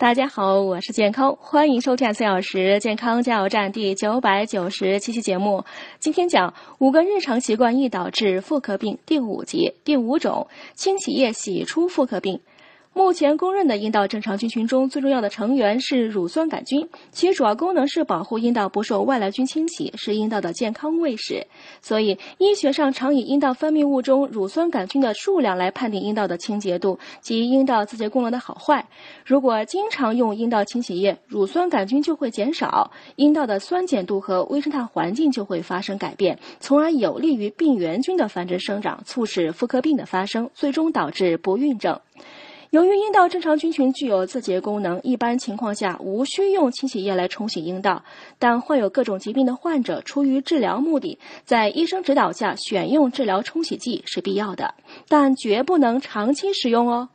大家好，我是健康，欢迎收看四小时健康加油站第九百九十七期节目。今天讲五个日常习惯易导致妇科病第五节第五种清洗液洗出妇科病。目前公认的阴道正常菌群中最重要的成员是乳酸杆菌，其主要功能是保护阴道不受外来菌侵袭，是阴道的健康卫士。所以，医学上常以阴道分泌物中乳酸杆菌的数量来判定阴道的清洁度及阴道自洁功能的好坏。如果经常用阴道清洗液，乳酸杆菌就会减少，阴道的酸碱度和微生态环境就会发生改变，从而有利于病原菌的繁殖生长，促使妇科病的发生，最终导致不孕症。由于阴道正常菌群具有自洁功能，一般情况下无需用清洗液来冲洗阴道。但患有各种疾病的患者，出于治疗目的，在医生指导下选用治疗冲洗剂是必要的，但绝不能长期使用哦。